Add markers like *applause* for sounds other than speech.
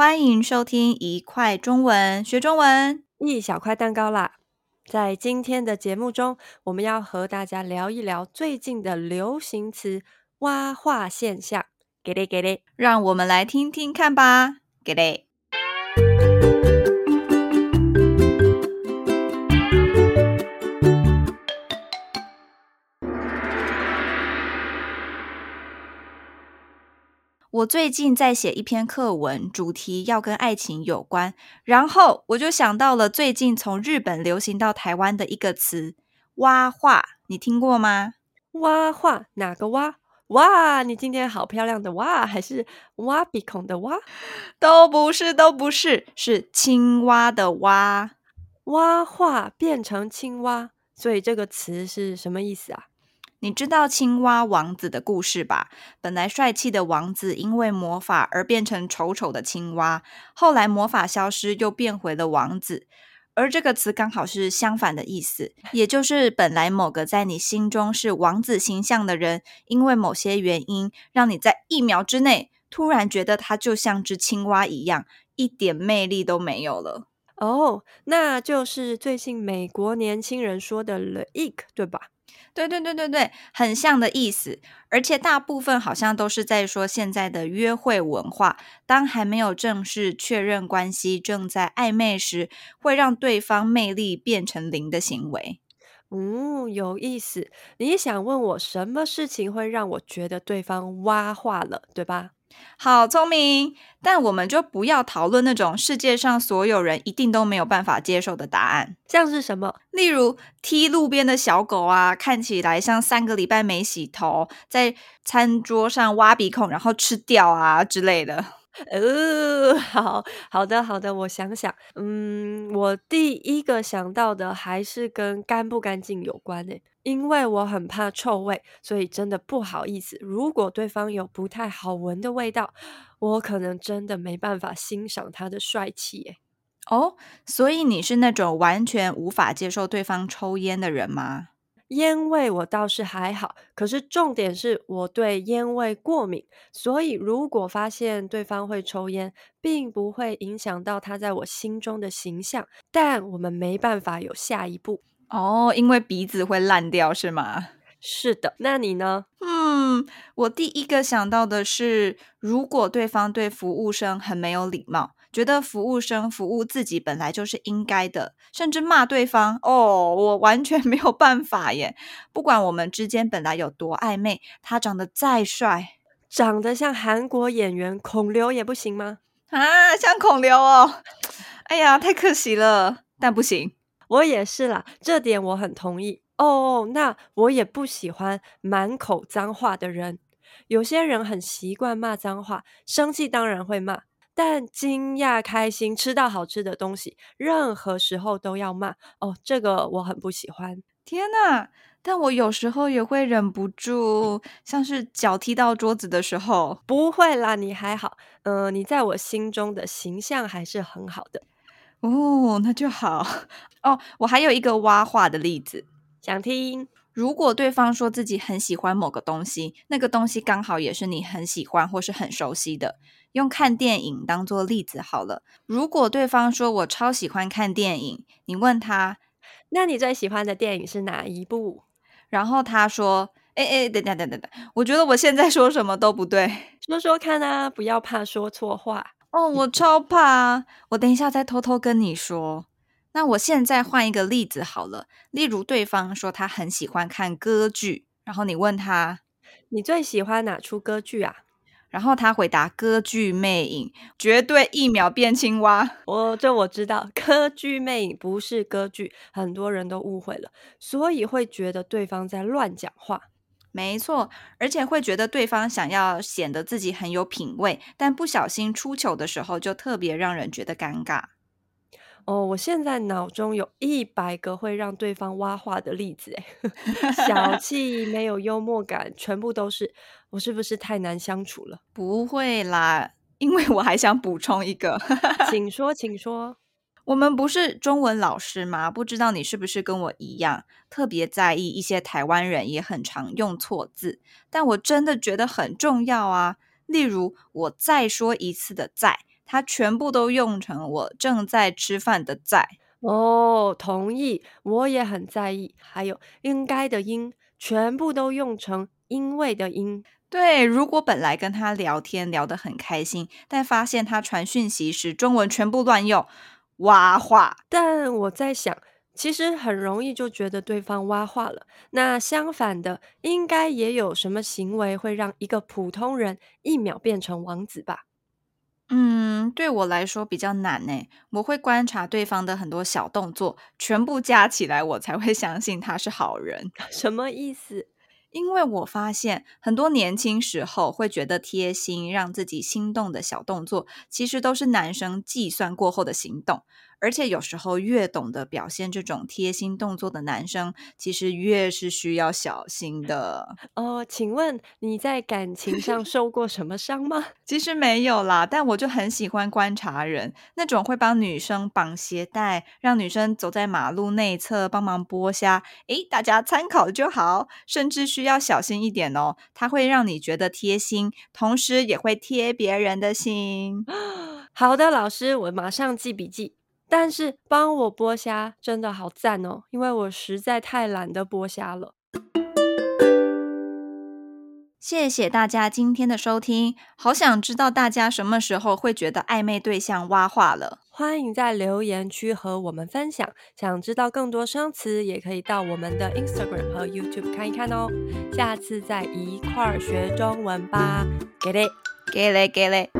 欢迎收听一块中文学中文，一小块蛋糕啦！在今天的节目中，我们要和大家聊一聊最近的流行词“蛙化现象”。给嘞给嘞，让我们来听听看吧。给嘞。我最近在写一篇课文，主题要跟爱情有关，然后我就想到了最近从日本流行到台湾的一个词“蛙化”，你听过吗？蛙化哪个蛙？哇，你今天好漂亮的蛙，还是挖鼻孔的蛙？*laughs* 都不是，都不是，是青蛙的蛙。蛙化变成青蛙，所以这个词是什么意思啊？你知道青蛙王子的故事吧？本来帅气的王子因为魔法而变成丑丑的青蛙，后来魔法消失，又变回了王子。而这个词刚好是相反的意思，也就是本来某个在你心中是王子形象的人，因为某些原因，让你在一秒之内突然觉得他就像只青蛙一样，一点魅力都没有了。哦，那就是最近美国年轻人说的 “the ick”，对吧？对对对对对，很像的意思，而且大部分好像都是在说现在的约会文化，当还没有正式确认关系，正在暧昧时，会让对方魅力变成零的行为。嗯，有意思。你想问我什么事情会让我觉得对方蛙化了，对吧？好聪明，但我们就不要讨论那种世界上所有人一定都没有办法接受的答案，像是什么？例如踢路边的小狗啊，看起来像三个礼拜没洗头，在餐桌上挖鼻孔然后吃掉啊之类的。呃，*laughs* 好好的好的，我想想，嗯，我第一个想到的还是跟干不干净有关诶。因为我很怕臭味，所以真的不好意思。如果对方有不太好闻的味道，我可能真的没办法欣赏他的帅气耶。哦，所以你是那种完全无法接受对方抽烟的人吗？烟味我倒是还好，可是重点是我对烟味过敏，所以如果发现对方会抽烟，并不会影响到他在我心中的形象，但我们没办法有下一步。哦，因为鼻子会烂掉是吗？是的，那你呢？嗯，我第一个想到的是，如果对方对服务生很没有礼貌，觉得服务生服务自己本来就是应该的，甚至骂对方，哦，我完全 *laughs* 没有办法耶。不管我们之间本来有多暧昧，他长得再帅，长得像韩国演员孔刘也不行吗？啊，像孔刘哦，哎呀，太可惜了，但不行。我也是啦，这点我很同意哦。那我也不喜欢满口脏话的人。有些人很习惯骂脏话，生气当然会骂，但惊讶、开心、吃到好吃的东西，任何时候都要骂哦。这个我很不喜欢。天哪！但我有时候也会忍不住，像是脚踢到桌子的时候。不会啦，你还好。嗯、呃，你在我心中的形象还是很好的。哦，那就好 *laughs* 哦。我还有一个挖化的例子，想听。如果对方说自己很喜欢某个东西，那个东西刚好也是你很喜欢或是很熟悉的，用看电影当做例子好了。如果对方说我超喜欢看电影，你问他，那你最喜欢的电影是哪一部？然后他说，哎哎，等等等等等，我觉得我现在说什么都不对，说说看啊，不要怕说错话。哦，我超怕！我等一下再偷偷跟你说。那我现在换一个例子好了，例如对方说他很喜欢看歌剧，然后你问他，你最喜欢哪出歌剧啊？然后他回答《歌剧魅影》，绝对一秒变青蛙。我，这我知道，《歌剧魅影》不是歌剧，很多人都误会了，所以会觉得对方在乱讲话。没错，而且会觉得对方想要显得自己很有品味，但不小心出糗的时候，就特别让人觉得尴尬。哦，我现在脑中有一百个会让对方挖话的例子，诶，*laughs* 小 *laughs* 气、没有幽默感，全部都是。我是不是太难相处了？不会啦，因为我还想补充一个，请 *laughs* 说，请说。我们不是中文老师吗？不知道你是不是跟我一样，特别在意一些台湾人也很常用错字，但我真的觉得很重要啊。例如，我再说一次的“再”，他全部都用成我正在吃饭的在。哦，同意，我也很在意。还有应该的应，全部都用成因为的因。对，如果本来跟他聊天聊得很开心，但发现他传讯息时中文全部乱用，挖话。但我在想，其实很容易就觉得对方挖话了。那相反的，应该也有什么行为会让一个普通人一秒变成王子吧？嗯，对我来说比较难呢。我会观察对方的很多小动作，全部加起来，我才会相信他是好人。*laughs* 什么意思？因为我发现很多年轻时候会觉得贴心、让自己心动的小动作，其实都是男生计算过后的行动。而且有时候越懂得表现这种贴心动作的男生，其实越是需要小心的。哦，请问你在感情上受过什么伤吗？*laughs* 其实没有啦，但我就很喜欢观察人，那种会帮女生绑鞋带，让女生走在马路内侧，帮忙剥虾。诶，大家参考就好，甚至需要小心一点哦，它会让你觉得贴心，同时也会贴别人的心。*gasps* 好的，老师，我马上记笔记。但是帮我剥虾真的好赞哦，因为我实在太懒得剥虾了。谢谢大家今天的收听，好想知道大家什么时候会觉得暧昧对象挖化了。欢迎在留言区和我们分享。想知道更多生词，也可以到我们的 Instagram 和 YouTube 看一看哦。下次再一块儿学中文吧，给嘞，给嘞，给嘞。